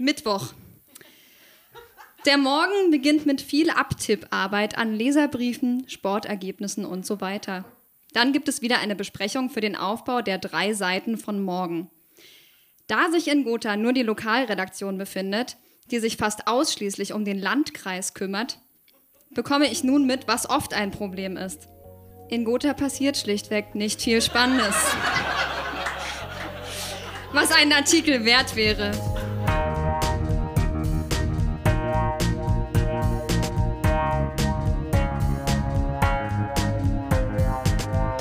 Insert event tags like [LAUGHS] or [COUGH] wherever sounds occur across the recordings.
Mittwoch. Der Morgen beginnt mit viel Abtipparbeit an Leserbriefen, Sportergebnissen und so weiter. Dann gibt es wieder eine Besprechung für den Aufbau der drei Seiten von morgen. Da sich in Gotha nur die Lokalredaktion befindet, die sich fast ausschließlich um den Landkreis kümmert, bekomme ich nun mit, was oft ein Problem ist. In Gotha passiert schlichtweg nicht viel Spannendes. Was ein Artikel wert wäre.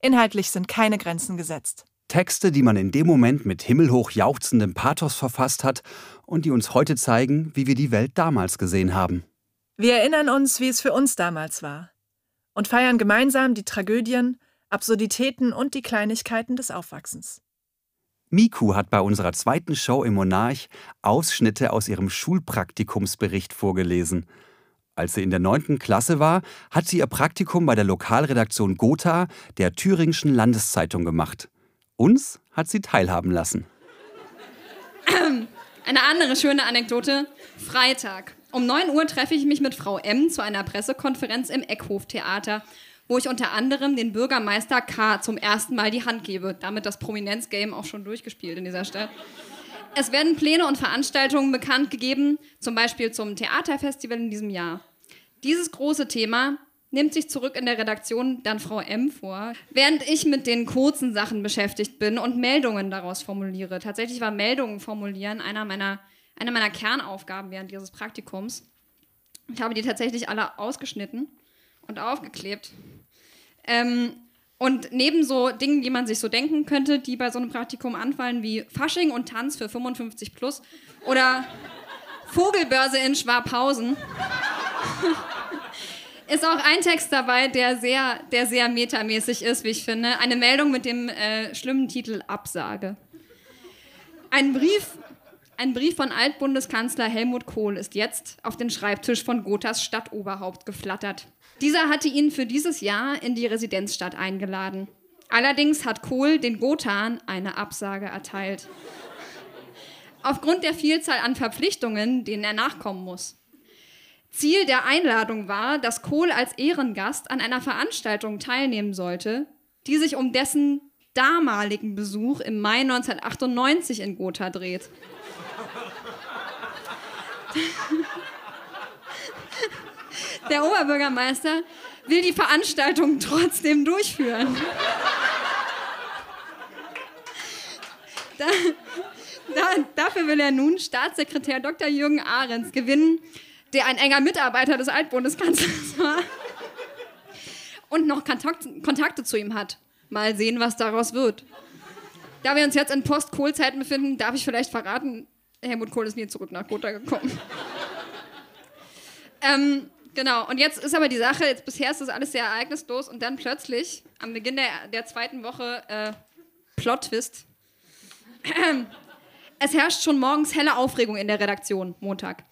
Inhaltlich sind keine Grenzen gesetzt. Texte, die man in dem Moment mit himmelhoch jauchzendem Pathos verfasst hat und die uns heute zeigen, wie wir die Welt damals gesehen haben. Wir erinnern uns, wie es für uns damals war und feiern gemeinsam die Tragödien, Absurditäten und die Kleinigkeiten des Aufwachsens. Miku hat bei unserer zweiten Show im Monarch Ausschnitte aus ihrem Schulpraktikumsbericht vorgelesen. Als sie in der neunten Klasse war, hat sie ihr Praktikum bei der Lokalredaktion Gotha der Thüringischen Landeszeitung gemacht. Uns hat sie teilhaben lassen. [CLEARS THROAT] Eine andere schöne Anekdote. Freitag. Um 9 Uhr treffe ich mich mit Frau M. zu einer Pressekonferenz im Eckhof-Theater, wo ich unter anderem den Bürgermeister K. zum ersten Mal die Hand gebe. Damit das Prominenzgame auch schon durchgespielt in dieser Stadt. Es werden Pläne und Veranstaltungen bekannt gegeben, zum Beispiel zum Theaterfestival in diesem Jahr. Dieses große Thema nimmt sich zurück in der Redaktion dann Frau M vor, während ich mit den kurzen Sachen beschäftigt bin und Meldungen daraus formuliere. Tatsächlich war Meldungen formulieren einer meiner, einer meiner Kernaufgaben während dieses Praktikums. Ich habe die tatsächlich alle ausgeschnitten und aufgeklebt. Ähm, und neben so Dingen, die man sich so denken könnte, die bei so einem Praktikum anfallen, wie Fasching und Tanz für 55 plus oder Vogelbörse in Schwabhausen, [LAUGHS] ist auch ein Text dabei, der sehr, der sehr metamäßig ist, wie ich finde. Eine Meldung mit dem äh, schlimmen Titel Absage. Ein Brief, ein Brief von Altbundeskanzler Helmut Kohl ist jetzt auf den Schreibtisch von Gothas Stadtoberhaupt geflattert. Dieser hatte ihn für dieses Jahr in die Residenzstadt eingeladen. Allerdings hat Kohl den Gothan eine Absage erteilt. Aufgrund der Vielzahl an Verpflichtungen, denen er nachkommen muss. Ziel der Einladung war, dass Kohl als Ehrengast an einer Veranstaltung teilnehmen sollte, die sich um dessen damaligen Besuch im Mai 1998 in Gotha dreht. Der Oberbürgermeister will die Veranstaltung trotzdem durchführen. Da, da, dafür will er nun Staatssekretär Dr. Jürgen Ahrens gewinnen, der ein enger Mitarbeiter des Altbundeskanzlers war und noch Kontakt, Kontakte zu ihm hat. Mal sehen, was daraus wird. Da wir uns jetzt in Post-Kohl-Zeiten befinden, darf ich vielleicht verraten, Helmut Kohl ist nie zurück nach Gotha gekommen. [LAUGHS] ähm, Genau, und jetzt ist aber die Sache, jetzt bisher ist das alles sehr ereignislos und dann plötzlich, am Beginn der, der zweiten Woche, äh, Plot-Twist. [CLEARS THROAT] Es herrscht schon morgens helle Aufregung in der Redaktion, Montag.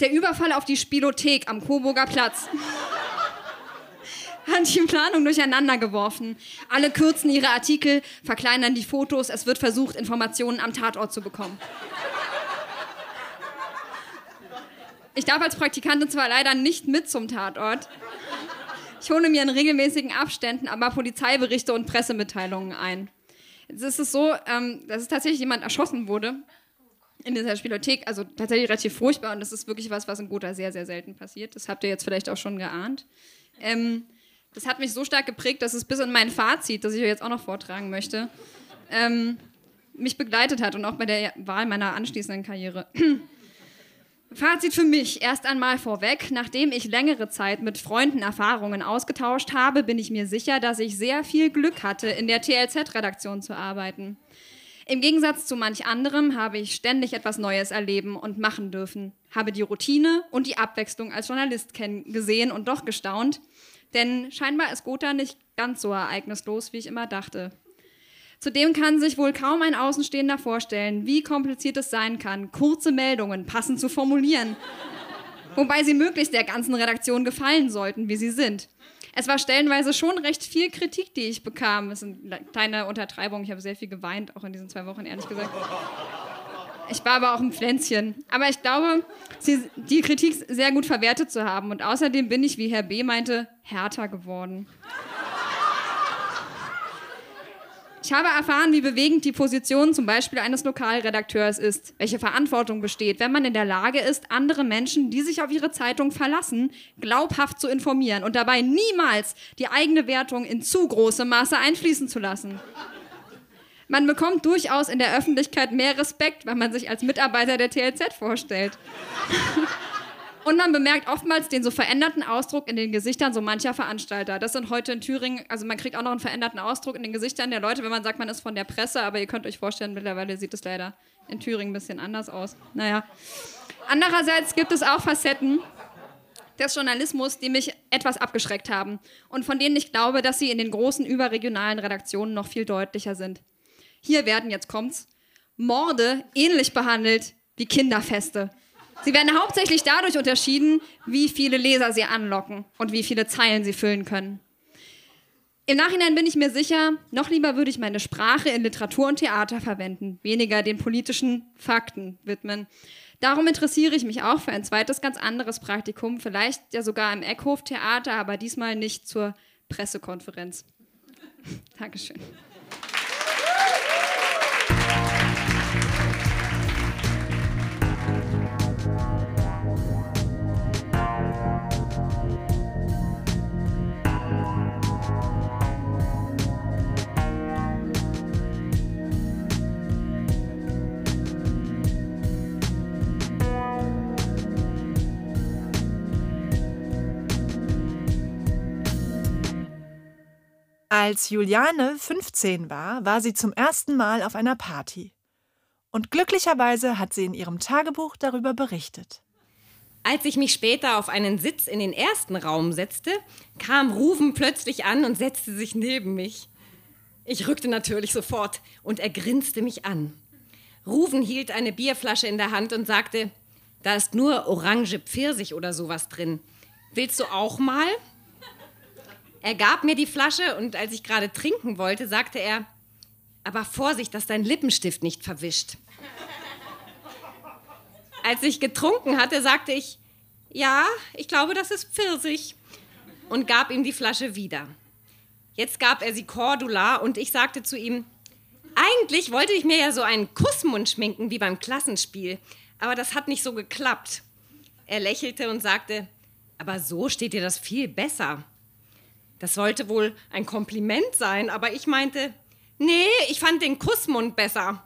Der Überfall auf die Spielothek am Coburger Platz hat die Planung durcheinander geworfen. Alle kürzen ihre Artikel, verkleinern die Fotos, es wird versucht, Informationen am Tatort zu bekommen. Ich darf als Praktikantin zwar leider nicht mit zum Tatort. Ich hole mir in regelmäßigen Abständen aber Polizeiberichte und Pressemitteilungen ein. Jetzt ist es so, ähm, dass es tatsächlich jemand erschossen wurde in dieser Spielothek. Also tatsächlich relativ furchtbar und das ist wirklich was, was in Gotha sehr, sehr selten passiert. Das habt ihr jetzt vielleicht auch schon geahnt. Ähm, das hat mich so stark geprägt, dass es bis in mein Fazit, das ich euch jetzt auch noch vortragen möchte, ähm, mich begleitet hat und auch bei der Wahl meiner anschließenden Karriere. [CLEARS THROAT] Fazit für mich erst einmal vorweg. Nachdem ich längere Zeit mit Freunden Erfahrungen ausgetauscht habe, bin ich mir sicher, dass ich sehr viel Glück hatte, in der TLZ-Redaktion zu arbeiten. Im Gegensatz zu manch anderem habe ich ständig etwas Neues erleben und machen dürfen, habe die Routine und die Abwechslung als Journalist gesehen und doch gestaunt, denn scheinbar ist Gotha nicht ganz so ereignislos, wie ich immer dachte. Zudem kann sich wohl kaum ein Außenstehender vorstellen, wie kompliziert es sein kann, kurze Meldungen passend zu formulieren, [LAUGHS] wobei sie möglichst der ganzen Redaktion gefallen sollten, wie sie sind. Es war stellenweise schon recht viel Kritik, die ich bekam. Das ist eine kleine Untertreibung. Ich habe sehr viel geweint, auch in diesen zwei Wochen, ehrlich gesagt. [LAUGHS] Ich war aber auch ein Pflänzchen. Aber ich glaube, sie, die Kritik sehr gut verwertet zu haben. Und außerdem bin ich, wie Herr B. meinte, härter geworden. Ich habe erfahren, wie bewegend die Position zum Beispiel eines Lokalredakteurs ist, welche Verantwortung besteht, wenn man in der Lage ist, andere Menschen, die sich auf ihre Zeitung verlassen, glaubhaft zu informieren und dabei niemals die eigene Wertung in zu großem Maße einfließen zu lassen. Man bekommt durchaus in der Öffentlichkeit mehr Respekt, wenn man sich als Mitarbeiter der TLZ vorstellt. [LAUGHS] Und man bemerkt oftmals den so veränderten Ausdruck in den Gesichtern so mancher Veranstalter. Das sind heute in Thüringen, also man kriegt auch noch einen veränderten Ausdruck in den Gesichtern der Leute, wenn man sagt, man ist von der Presse, aber ihr könnt euch vorstellen, mittlerweile sieht es leider in Thüringen ein bisschen anders aus. Naja. Andererseits gibt es auch Facetten des Journalismus, die mich etwas abgeschreckt haben und von denen ich glaube, dass sie in den großen überregionalen Redaktionen noch viel deutlicher sind. Hier werden, jetzt kommt's, Morde ähnlich behandelt wie Kinderfeste. Sie werden hauptsächlich dadurch unterschieden, wie viele Leser sie anlocken und wie viele Zeilen sie füllen können. Im Nachhinein bin ich mir sicher, noch lieber würde ich meine Sprache in Literatur und Theater verwenden, weniger den politischen Fakten widmen. Darum interessiere ich mich auch für ein zweites ganz anderes Praktikum, vielleicht ja sogar im Eckhof Theater, aber diesmal nicht zur Pressekonferenz. [LAUGHS] Dankeschön. Als Juliane 15 war, war sie zum ersten Mal auf einer Party. Und glücklicherweise hat sie in ihrem Tagebuch darüber berichtet. Als ich mich später auf einen Sitz in den ersten Raum setzte, kam Ruven plötzlich an und setzte sich neben mich. Ich rückte natürlich sofort und er grinste mich an. Ruven hielt eine Bierflasche in der Hand und sagte, da ist nur Orange Pfirsich oder sowas drin. Willst du auch mal? Er gab mir die Flasche und als ich gerade trinken wollte, sagte er, aber Vorsicht, dass dein Lippenstift nicht verwischt. Als ich getrunken hatte, sagte ich, ja, ich glaube, das ist Pfirsich und gab ihm die Flasche wieder. Jetzt gab er sie Cordula und ich sagte zu ihm, eigentlich wollte ich mir ja so einen Kussmund schminken wie beim Klassenspiel, aber das hat nicht so geklappt. Er lächelte und sagte, aber so steht dir das viel besser. Das sollte wohl ein Kompliment sein, aber ich meinte, nee, ich fand den Kussmund besser.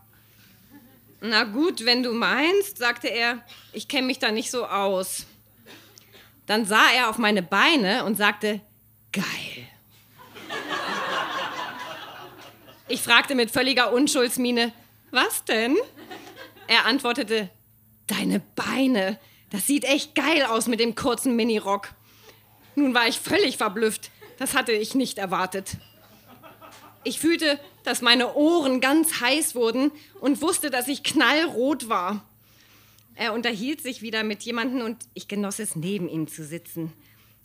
Na gut, wenn du meinst, sagte er, ich kenne mich da nicht so aus. Dann sah er auf meine Beine und sagte, geil. Ich fragte mit völliger Unschuldsmiene, was denn? Er antwortete, deine Beine, das sieht echt geil aus mit dem kurzen Minirock. Nun war ich völlig verblüfft. Das hatte ich nicht erwartet. Ich fühlte, dass meine Ohren ganz heiß wurden und wusste, dass ich knallrot war. Er unterhielt sich wieder mit jemandem und ich genoss es, neben ihm zu sitzen,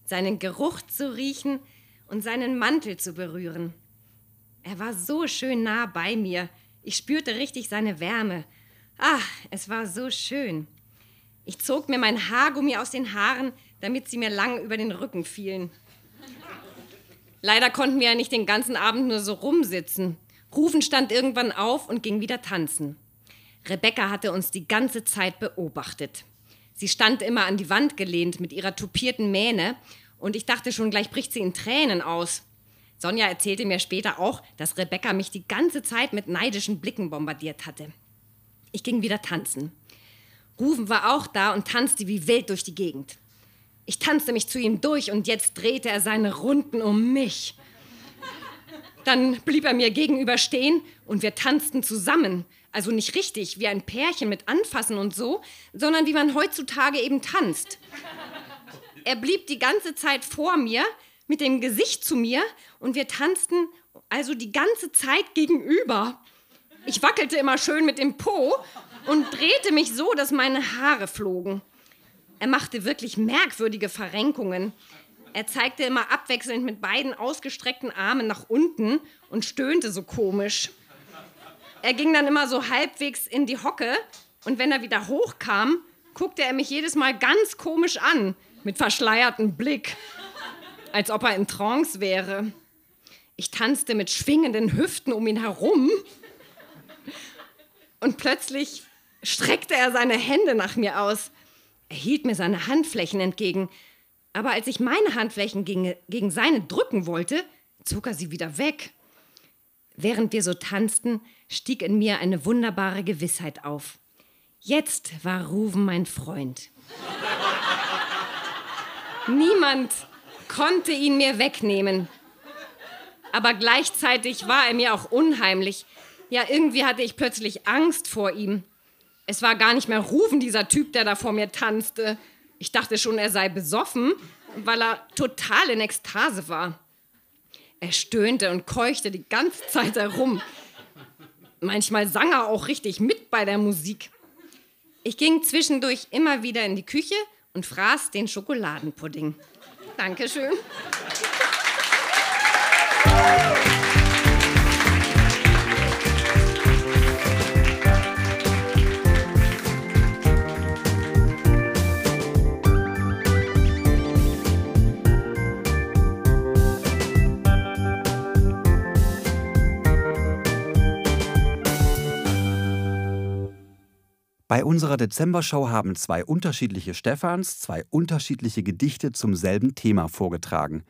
seinen Geruch zu riechen und seinen Mantel zu berühren. Er war so schön nah bei mir. Ich spürte richtig seine Wärme. Ach, es war so schön. Ich zog mir mein Haargummi aus den Haaren, damit sie mir lang über den Rücken fielen. Leider konnten wir ja nicht den ganzen Abend nur so rumsitzen. Rufen stand irgendwann auf und ging wieder tanzen. Rebecca hatte uns die ganze Zeit beobachtet. Sie stand immer an die Wand gelehnt mit ihrer tupierten Mähne und ich dachte schon, gleich bricht sie in Tränen aus. Sonja erzählte mir später auch, dass Rebecca mich die ganze Zeit mit neidischen Blicken bombardiert hatte. Ich ging wieder tanzen. Rufen war auch da und tanzte wie wild durch die Gegend. Ich tanzte mich zu ihm durch und jetzt drehte er seine Runden um mich. Dann blieb er mir gegenüber stehen und wir tanzten zusammen. Also nicht richtig, wie ein Pärchen mit Anfassen und so, sondern wie man heutzutage eben tanzt. Er blieb die ganze Zeit vor mir, mit dem Gesicht zu mir und wir tanzten also die ganze Zeit gegenüber. Ich wackelte immer schön mit dem Po und drehte mich so, dass meine Haare flogen. Er machte wirklich merkwürdige Verrenkungen. Er zeigte immer abwechselnd mit beiden ausgestreckten Armen nach unten und stöhnte so komisch. Er ging dann immer so halbwegs in die Hocke und wenn er wieder hochkam, guckte er mich jedes Mal ganz komisch an, mit verschleiertem Blick, als ob er in Trance wäre. Ich tanzte mit schwingenden Hüften um ihn herum und plötzlich streckte er seine Hände nach mir aus. Er hielt mir seine Handflächen entgegen, aber als ich meine Handflächen gegen, gegen seine drücken wollte, zog er sie wieder weg. Während wir so tanzten, stieg in mir eine wunderbare Gewissheit auf. Jetzt war Ruven mein Freund. [LAUGHS] Niemand konnte ihn mir wegnehmen. Aber gleichzeitig war er mir auch unheimlich. Ja, irgendwie hatte ich plötzlich Angst vor ihm. Es war gar nicht mehr Rufen, dieser Typ, der da vor mir tanzte. Ich dachte schon, er sei besoffen, weil er total in Ekstase war. Er stöhnte und keuchte die ganze Zeit herum. Manchmal sang er auch richtig mit bei der Musik. Ich ging zwischendurch immer wieder in die Küche und fraß den Schokoladenpudding. Dankeschön. Bei unserer Dezembershow haben zwei unterschiedliche Stephans zwei unterschiedliche Gedichte zum selben Thema vorgetragen.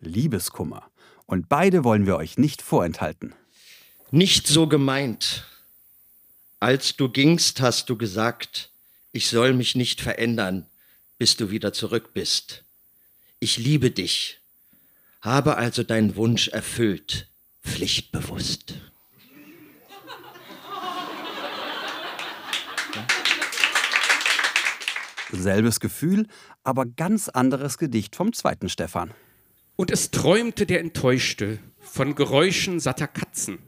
Liebeskummer. Und beide wollen wir euch nicht vorenthalten. Nicht so gemeint. Als du gingst, hast du gesagt, ich soll mich nicht verändern, bis du wieder zurück bist. Ich liebe dich, habe also deinen Wunsch erfüllt, pflichtbewusst. Selbes Gefühl, aber ganz anderes Gedicht vom zweiten Stefan. Und es träumte der Enttäuschte von Geräuschen satter Katzen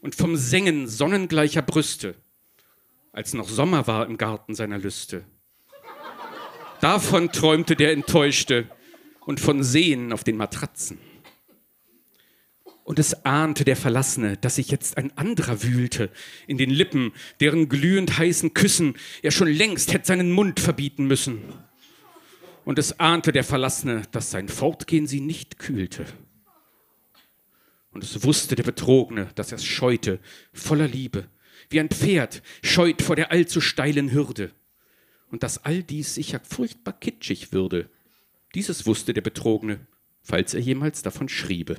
und vom Sengen sonnengleicher Brüste, als noch Sommer war im Garten seiner Lüste. Davon träumte der Enttäuschte und von Seen auf den Matratzen. Und es ahnte der Verlassene, dass sich jetzt ein anderer wühlte in den Lippen, deren glühend heißen Küssen er schon längst hätte seinen Mund verbieten müssen. Und es ahnte der Verlassene, dass sein Fortgehen sie nicht kühlte. Und es wusste der Betrogene, dass er es scheute, voller Liebe, wie ein Pferd scheut vor der allzu steilen Hürde. Und dass all dies sicher furchtbar kitschig würde. Dieses wusste der Betrogene, falls er jemals davon schriebe.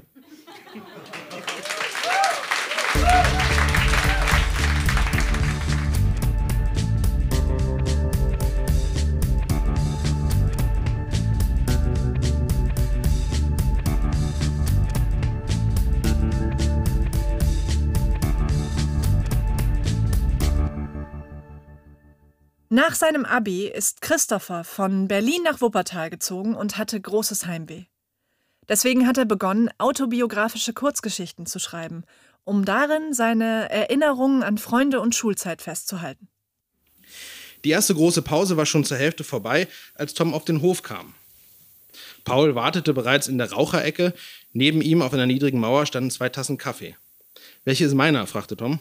Nach seinem Abi ist Christopher von Berlin nach Wuppertal gezogen und hatte großes Heimweh. Deswegen hat er begonnen, autobiografische Kurzgeschichten zu schreiben, um darin seine Erinnerungen an Freunde und Schulzeit festzuhalten. Die erste große Pause war schon zur Hälfte vorbei, als Tom auf den Hof kam. Paul wartete bereits in der Raucherecke. Neben ihm auf einer niedrigen Mauer standen zwei Tassen Kaffee. Welche ist meiner? fragte Tom.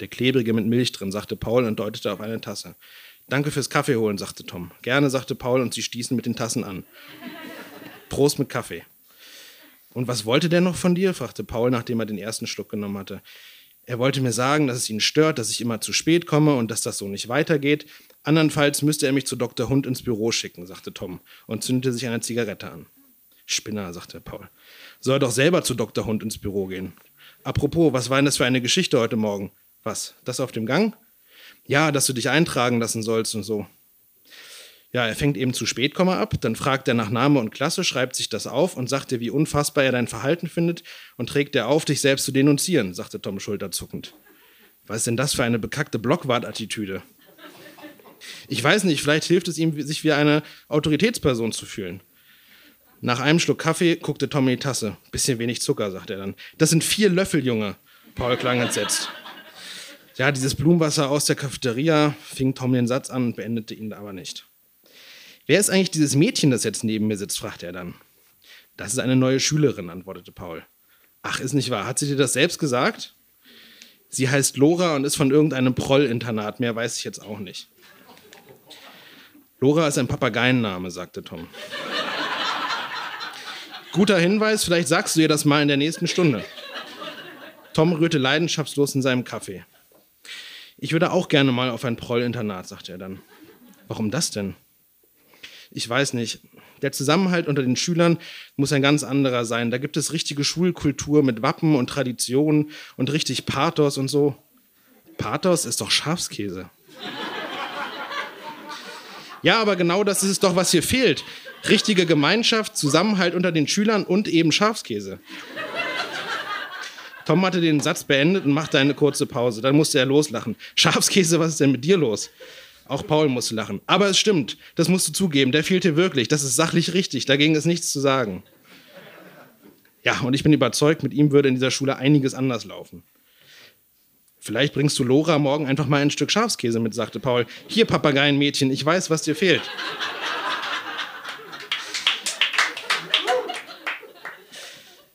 Der klebrige mit Milch drin, sagte Paul und deutete auf eine Tasse. Danke fürs Kaffee holen, sagte Tom. Gerne, sagte Paul und sie stießen mit den Tassen an. Prost mit Kaffee. Und was wollte der noch von dir? fragte Paul, nachdem er den ersten Schluck genommen hatte. Er wollte mir sagen, dass es ihn stört, dass ich immer zu spät komme und dass das so nicht weitergeht. Andernfalls müsste er mich zu Dr. Hund ins Büro schicken, sagte Tom und zündete sich eine Zigarette an. Spinner, sagte Paul. Soll doch selber zu Dr. Hund ins Büro gehen. Apropos, was war denn das für eine Geschichte heute Morgen? Was? Das auf dem Gang? Ja, dass du dich eintragen lassen sollst und so. Ja, er fängt eben zu spät, ab, dann fragt er nach Name und Klasse, schreibt sich das auf und sagt dir, wie unfassbar er dein Verhalten findet und trägt er auf, dich selbst zu denunzieren, sagte Tom schulterzuckend. Was ist denn das für eine bekackte Blockwart-Attitüde? Ich weiß nicht, vielleicht hilft es ihm, sich wie eine Autoritätsperson zu fühlen. Nach einem Schluck Kaffee guckte Tom in die Tasse. Bisschen wenig Zucker, sagt er dann. Das sind vier Löffel, Junge. Paul klang entsetzt. Ja, dieses Blumenwasser aus der Cafeteria fing Tom den Satz an und beendete ihn aber nicht. Wer ist eigentlich dieses Mädchen, das jetzt neben mir sitzt? fragte er dann. Das ist eine neue Schülerin, antwortete Paul. Ach, ist nicht wahr. Hat sie dir das selbst gesagt? Sie heißt Lora und ist von irgendeinem Proll-Internat. Mehr weiß ich jetzt auch nicht. Lora ist ein Papageienname, sagte Tom. Guter Hinweis, vielleicht sagst du ihr das mal in der nächsten Stunde. Tom rührte leidenschaftslos in seinem Kaffee. Ich würde auch gerne mal auf ein Proll-Internat, sagte er dann. Warum das denn? Ich weiß nicht. Der Zusammenhalt unter den Schülern muss ein ganz anderer sein. Da gibt es richtige Schulkultur mit Wappen und Traditionen und richtig Pathos und so. Pathos ist doch Schafskäse. Ja, aber genau das ist es doch, was hier fehlt. Richtige Gemeinschaft, Zusammenhalt unter den Schülern und eben Schafskäse. Tom hatte den Satz beendet und machte eine kurze Pause. Dann musste er loslachen. Schafskäse, was ist denn mit dir los? Auch Paul musste lachen. Aber es stimmt, das musst du zugeben, der fehlte wirklich. Das ist sachlich richtig, dagegen ist nichts zu sagen. Ja, und ich bin überzeugt, mit ihm würde in dieser Schule einiges anders laufen. Vielleicht bringst du Lora morgen einfach mal ein Stück Schafskäse mit, sagte Paul. Hier, Papageienmädchen, ich weiß, was dir fehlt.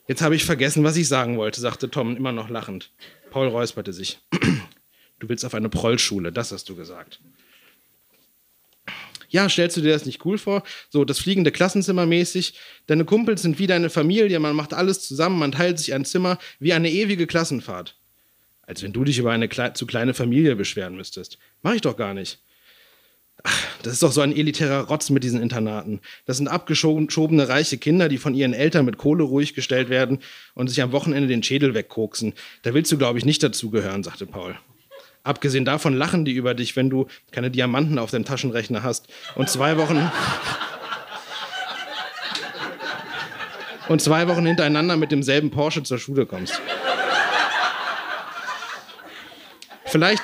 Jetzt habe ich vergessen, was ich sagen wollte, sagte Tom immer noch lachend. Paul räusperte sich. Du willst auf eine Prollschule, das hast du gesagt ja, stellst du dir das nicht cool vor? So, das fliegende Klassenzimmer mäßig. Deine Kumpels sind wie deine Familie, man macht alles zusammen, man teilt sich ein Zimmer, wie eine ewige Klassenfahrt. Als wenn du dich über eine zu kleine Familie beschweren müsstest. Mach ich doch gar nicht. Das ist doch so ein elitärer Rotz mit diesen Internaten. Das sind abgeschobene reiche Kinder, die von ihren Eltern mit Kohle ruhig gestellt werden und sich am Wochenende den Schädel wegkoksen. Da willst du, glaube ich, nicht dazugehören, sagte Paul. Abgesehen davon lachen die über dich, wenn du keine Diamanten auf deinem Taschenrechner hast und zwei Wochen und zwei Wochen hintereinander mit demselben Porsche zur Schule kommst. Vielleicht,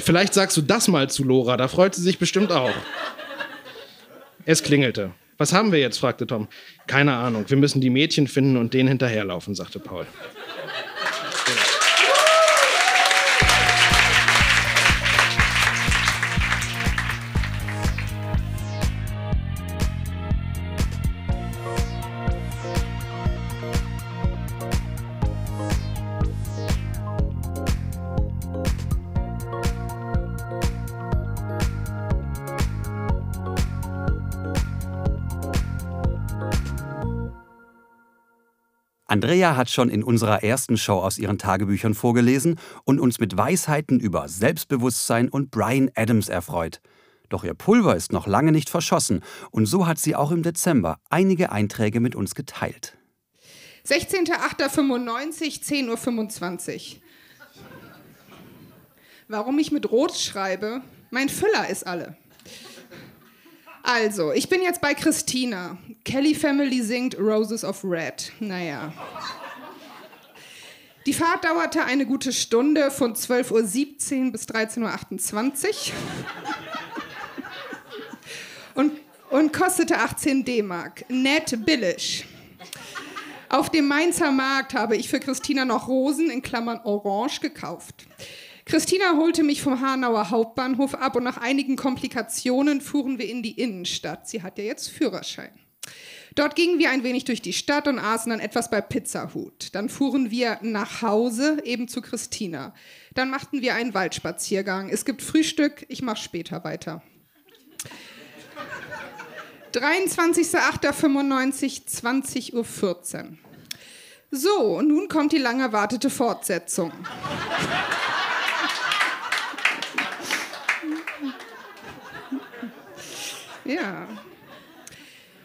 vielleicht sagst du das mal zu Lora, da freut sie sich bestimmt auch. Es klingelte. Was haben wir jetzt? fragte Tom. Keine Ahnung. Wir müssen die Mädchen finden und denen hinterherlaufen, sagte Paul. Andrea hat schon in unserer ersten Show aus ihren Tagebüchern vorgelesen und uns mit Weisheiten über Selbstbewusstsein und Brian Adams erfreut. Doch ihr Pulver ist noch lange nicht verschossen und so hat sie auch im Dezember einige Einträge mit uns geteilt. 16.08.95, 10.25 Uhr. Warum ich mit Rot schreibe? Mein Füller ist alle. Also, ich bin jetzt bei Christina. Kelly Family singt Roses of Red. Naja. Die Fahrt dauerte eine gute Stunde von 12.17 Uhr bis 13.28 Uhr. Und, und kostete 18 D-Mark. Nett billig. Auf dem Mainzer Markt habe ich für Christina noch Rosen in Klammern Orange gekauft. Christina holte mich vom Hanauer Hauptbahnhof ab und nach einigen Komplikationen fuhren wir in die Innenstadt. Sie hat ja jetzt Führerschein. Dort gingen wir ein wenig durch die Stadt und aßen dann etwas bei Pizzahut. Dann fuhren wir nach Hause, eben zu Christina. Dann machten wir einen Waldspaziergang. Es gibt Frühstück, ich mache später weiter. 23.08.95, 20.14 Uhr. So, nun kommt die lang erwartete Fortsetzung. Ja.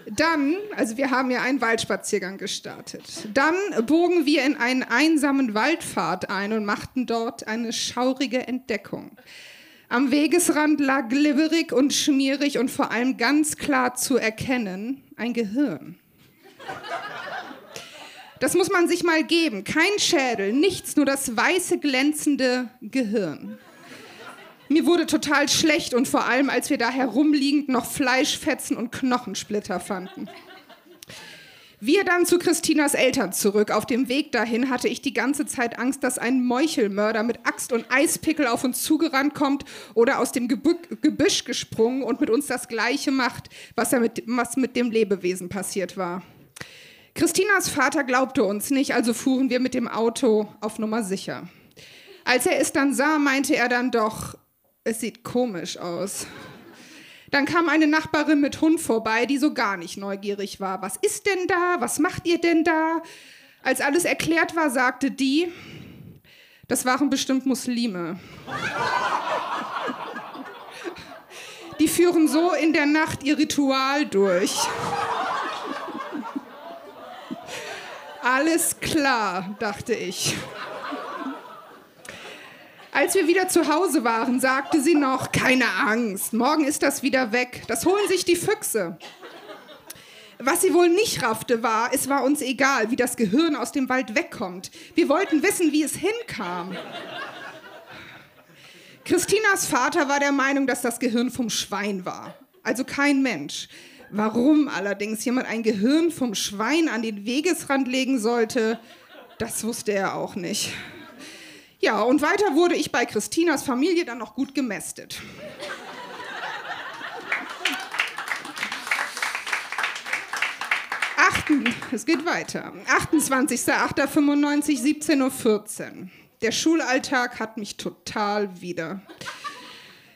Dann, also wir haben ja einen Waldspaziergang gestartet. Dann bogen wir in einen einsamen Waldpfad ein und machten dort eine schaurige Entdeckung. Am Wegesrand lag glibberig und schmierig und vor allem ganz klar zu erkennen ein Gehirn. Das muss man sich mal geben. Kein Schädel, nichts, nur das weiße, glänzende Gehirn. Mir wurde total schlecht und vor allem, als wir da herumliegend noch Fleischfetzen und Knochensplitter fanden. Wir dann zu Christinas Eltern zurück. Auf dem Weg dahin hatte ich die ganze Zeit Angst, dass ein Meuchelmörder mit Axt und Eispickel auf uns zugerannt kommt oder aus dem Gebü- Gebüsch gesprungen und mit uns das Gleiche macht, was, er mit, was mit dem Lebewesen passiert war. Christinas Vater glaubte uns nicht, also fuhren wir mit dem Auto auf Nummer sicher. Als er es dann sah, meinte er dann doch, es sieht komisch aus. Dann kam eine Nachbarin mit Hund vorbei, die so gar nicht neugierig war. Was ist denn da? Was macht ihr denn da? Als alles erklärt war, sagte die, das waren bestimmt Muslime. Die führen so in der Nacht ihr Ritual durch. Alles klar, dachte ich. Als wir wieder zu Hause waren, sagte sie noch, keine Angst, morgen ist das wieder weg. Das holen sich die Füchse. Was sie wohl nicht raffte, war, es war uns egal, wie das Gehirn aus dem Wald wegkommt. Wir wollten wissen, wie es hinkam. Christinas Vater war der Meinung, dass das Gehirn vom Schwein war. Also kein Mensch. Warum allerdings jemand ein Gehirn vom Schwein an den Wegesrand legen sollte, das wusste er auch nicht. Ja, und weiter wurde ich bei Christinas Familie dann noch gut gemästet. Achten, es geht weiter. 28.08.95, 17.14 Uhr. Der Schulalltag hat mich total wieder.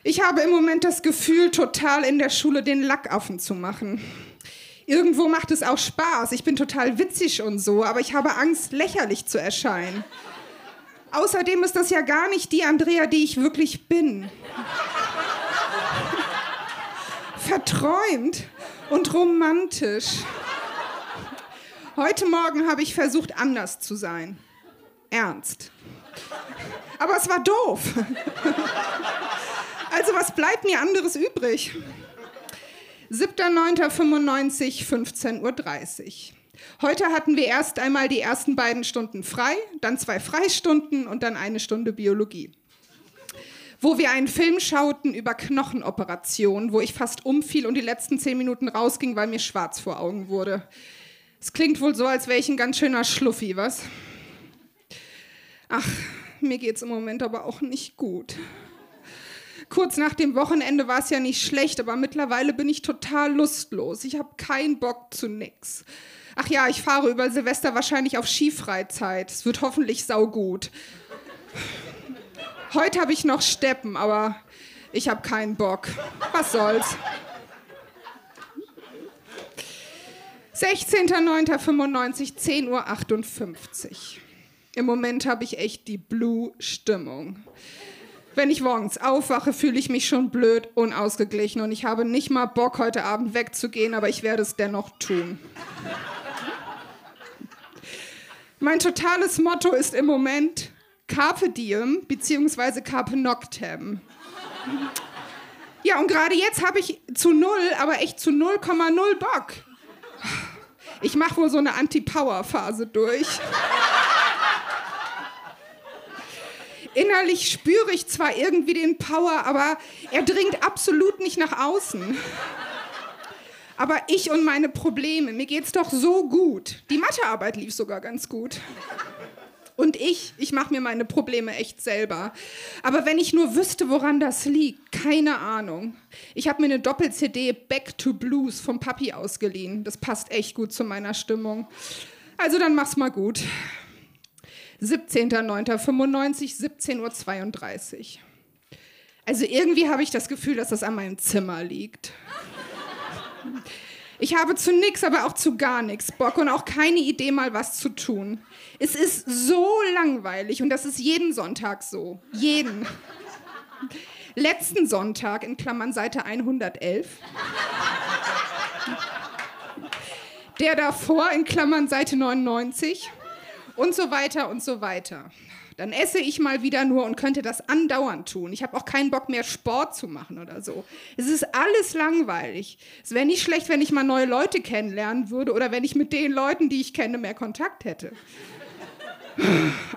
Ich habe im Moment das Gefühl, total in der Schule den Lackaffen zu machen. Irgendwo macht es auch Spaß. Ich bin total witzig und so, aber ich habe Angst, lächerlich zu erscheinen. Außerdem ist das ja gar nicht die Andrea, die ich wirklich bin. Verträumt und romantisch. Heute Morgen habe ich versucht, anders zu sein. Ernst. Aber es war doof. Also was bleibt mir anderes übrig? 7.9.95, 15.30 Uhr. Heute hatten wir erst einmal die ersten beiden Stunden frei, dann zwei Freistunden und dann eine Stunde Biologie. Wo wir einen Film schauten über Knochenoperationen, wo ich fast umfiel und die letzten zehn Minuten rausging, weil mir schwarz vor Augen wurde. Es klingt wohl so, als wäre ich ein ganz schöner Schluffi, was? Ach, mir geht's im Moment aber auch nicht gut. Kurz nach dem Wochenende war es ja nicht schlecht, aber mittlerweile bin ich total lustlos. Ich habe keinen Bock zu nix. Ach ja, ich fahre über Silvester wahrscheinlich auf Skifreizeit. Es wird hoffentlich saugut. Heute habe ich noch Steppen, aber ich habe keinen Bock. Was soll's? 16.09.95, 10.58 Uhr. Im Moment habe ich echt die Blue-Stimmung. Wenn ich morgens aufwache, fühle ich mich schon blöd, unausgeglichen und ich habe nicht mal Bock, heute Abend wegzugehen, aber ich werde es dennoch tun. Mein totales Motto ist im Moment Carpe Diem bzw. Carpe Noctem. Ja, und gerade jetzt habe ich zu null, aber echt zu 0,0 Bock. Ich mache wohl so eine Anti-Power-Phase durch. Innerlich spüre ich zwar irgendwie den Power, aber er dringt absolut nicht nach außen. Aber ich und meine Probleme, mir geht's doch so gut. Die Mathearbeit lief sogar ganz gut. Und ich, ich mache mir meine Probleme echt selber. Aber wenn ich nur wüsste, woran das liegt, keine Ahnung. Ich habe mir eine Doppel-CD Back to Blues vom Papi ausgeliehen. Das passt echt gut zu meiner Stimmung. Also dann mach's mal gut. 17.09.95, 17.32 Uhr. Also irgendwie habe ich das Gefühl, dass das an meinem Zimmer liegt. Ich habe zu nichts, aber auch zu gar nichts Bock und auch keine Idee, mal was zu tun. Es ist so langweilig und das ist jeden Sonntag so. Jeden. Letzten Sonntag, in Klammern Seite 111. Der davor, in Klammern Seite 99. Und so weiter und so weiter. Dann esse ich mal wieder nur und könnte das andauernd tun. Ich habe auch keinen Bock mehr Sport zu machen oder so. Es ist alles langweilig. Es wäre nicht schlecht, wenn ich mal neue Leute kennenlernen würde oder wenn ich mit den Leuten, die ich kenne, mehr Kontakt hätte.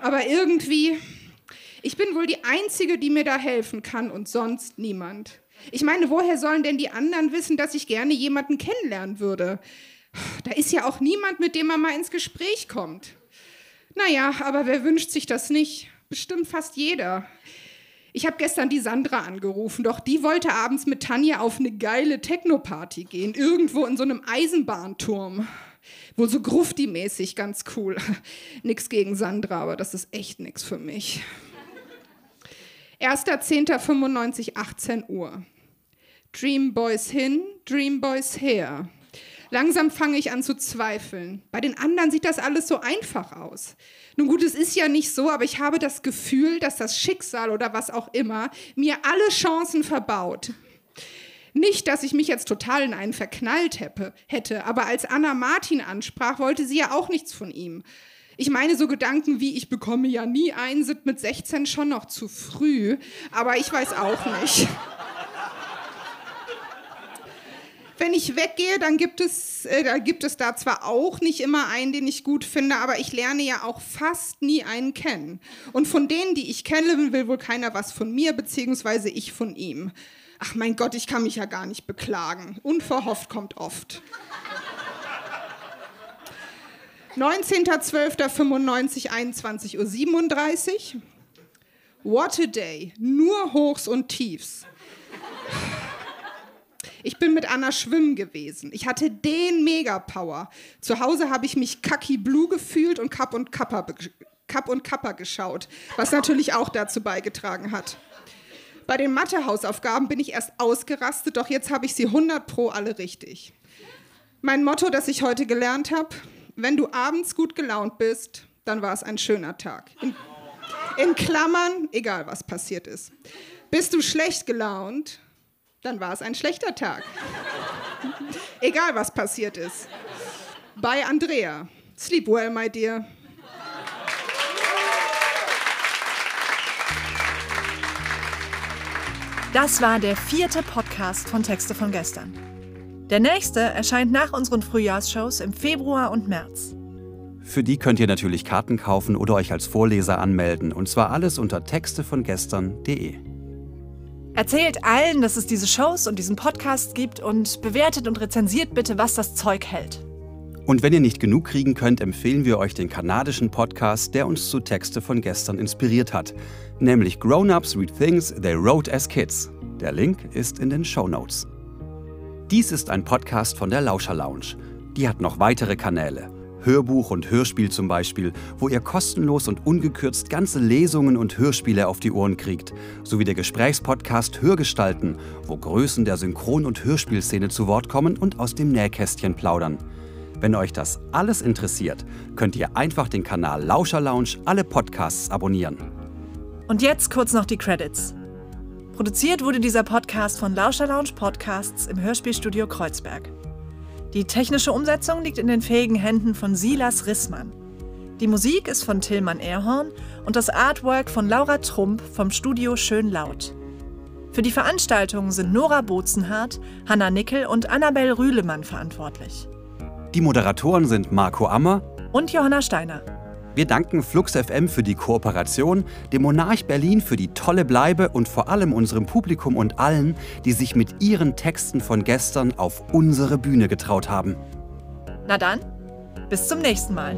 Aber irgendwie, ich bin wohl die Einzige, die mir da helfen kann und sonst niemand. Ich meine, woher sollen denn die anderen wissen, dass ich gerne jemanden kennenlernen würde? Da ist ja auch niemand, mit dem man mal ins Gespräch kommt. Naja, aber wer wünscht sich das nicht? Bestimmt fast jeder. Ich habe gestern die Sandra angerufen, doch die wollte abends mit Tanja auf eine geile Techno-Party gehen, irgendwo in so einem Eisenbahnturm. Wohl so grufti-mäßig, ganz cool. [LAUGHS] nix gegen Sandra, aber das ist echt nix für mich. 1.10.95, 18 Uhr. Dream Boys hin, Dream Boys her. Langsam fange ich an zu zweifeln. Bei den anderen sieht das alles so einfach aus. Nun gut, es ist ja nicht so, aber ich habe das Gefühl, dass das Schicksal oder was auch immer mir alle Chancen verbaut. Nicht, dass ich mich jetzt total in einen verknallt hätte, aber als Anna Martin ansprach, wollte sie ja auch nichts von ihm. Ich meine, so Gedanken wie ich bekomme ja nie ein, sind mit 16 schon noch zu früh, aber ich weiß auch nicht. Wenn ich weggehe, dann gibt es, äh, gibt es da zwar auch nicht immer einen, den ich gut finde, aber ich lerne ja auch fast nie einen kennen. Und von denen, die ich kenne, will wohl keiner was von mir, beziehungsweise ich von ihm. Ach mein Gott, ich kann mich ja gar nicht beklagen. Unverhofft kommt oft. 19.12.95, 21.37 Uhr. What a day. Nur Hochs und Tiefs. Ich bin mit Anna schwimmen gewesen. Ich hatte den Megapower. Zu Hause habe ich mich kaki blue gefühlt und Kapp und Kappa, Kapp und Kappa geschaut, was natürlich auch dazu beigetragen hat. Bei den Mathe-Hausaufgaben bin ich erst ausgerastet, doch jetzt habe ich sie 100 pro alle richtig. Mein Motto, das ich heute gelernt habe, wenn du abends gut gelaunt bist, dann war es ein schöner Tag. In, in Klammern, egal was passiert ist. Bist du schlecht gelaunt, dann war es ein schlechter Tag. Egal, was passiert ist. Bei Andrea. Sleep well, my dear. Das war der vierte Podcast von Texte von gestern. Der nächste erscheint nach unseren Frühjahrsshows im Februar und März. Für die könnt ihr natürlich Karten kaufen oder euch als Vorleser anmelden. Und zwar alles unter textevongestern.de. Erzählt allen, dass es diese Shows und diesen Podcast gibt und bewertet und rezensiert bitte, was das Zeug hält. Und wenn ihr nicht genug kriegen könnt, empfehlen wir euch den kanadischen Podcast, der uns zu Texte von gestern inspiriert hat, nämlich Grown-Ups Read Things They Wrote as Kids. Der Link ist in den Show Notes. Dies ist ein Podcast von der Lauscher Lounge. Die hat noch weitere Kanäle. Hörbuch und Hörspiel zum Beispiel, wo ihr kostenlos und ungekürzt ganze Lesungen und Hörspiele auf die Ohren kriegt, sowie der Gesprächspodcast Hörgestalten, wo Größen der Synchron- und Hörspielszene zu Wort kommen und aus dem Nähkästchen plaudern. Wenn euch das alles interessiert, könnt ihr einfach den Kanal Lauscher Lounge alle Podcasts abonnieren. Und jetzt kurz noch die Credits. Produziert wurde dieser Podcast von Lauscher Lounge Podcasts im Hörspielstudio Kreuzberg. Die technische Umsetzung liegt in den fähigen Händen von Silas Rissmann. Die Musik ist von Tillmann Erhorn und das Artwork von Laura Trump vom Studio Schön Laut. Für die Veranstaltung sind Nora Bozenhardt, Hanna Nickel und Annabel Rühlemann verantwortlich. Die Moderatoren sind Marco Ammer und Johanna Steiner. Wir danken Flux FM für die Kooperation, dem Monarch Berlin für die tolle Bleibe und vor allem unserem Publikum und allen, die sich mit ihren Texten von gestern auf unsere Bühne getraut haben. Na dann, bis zum nächsten Mal.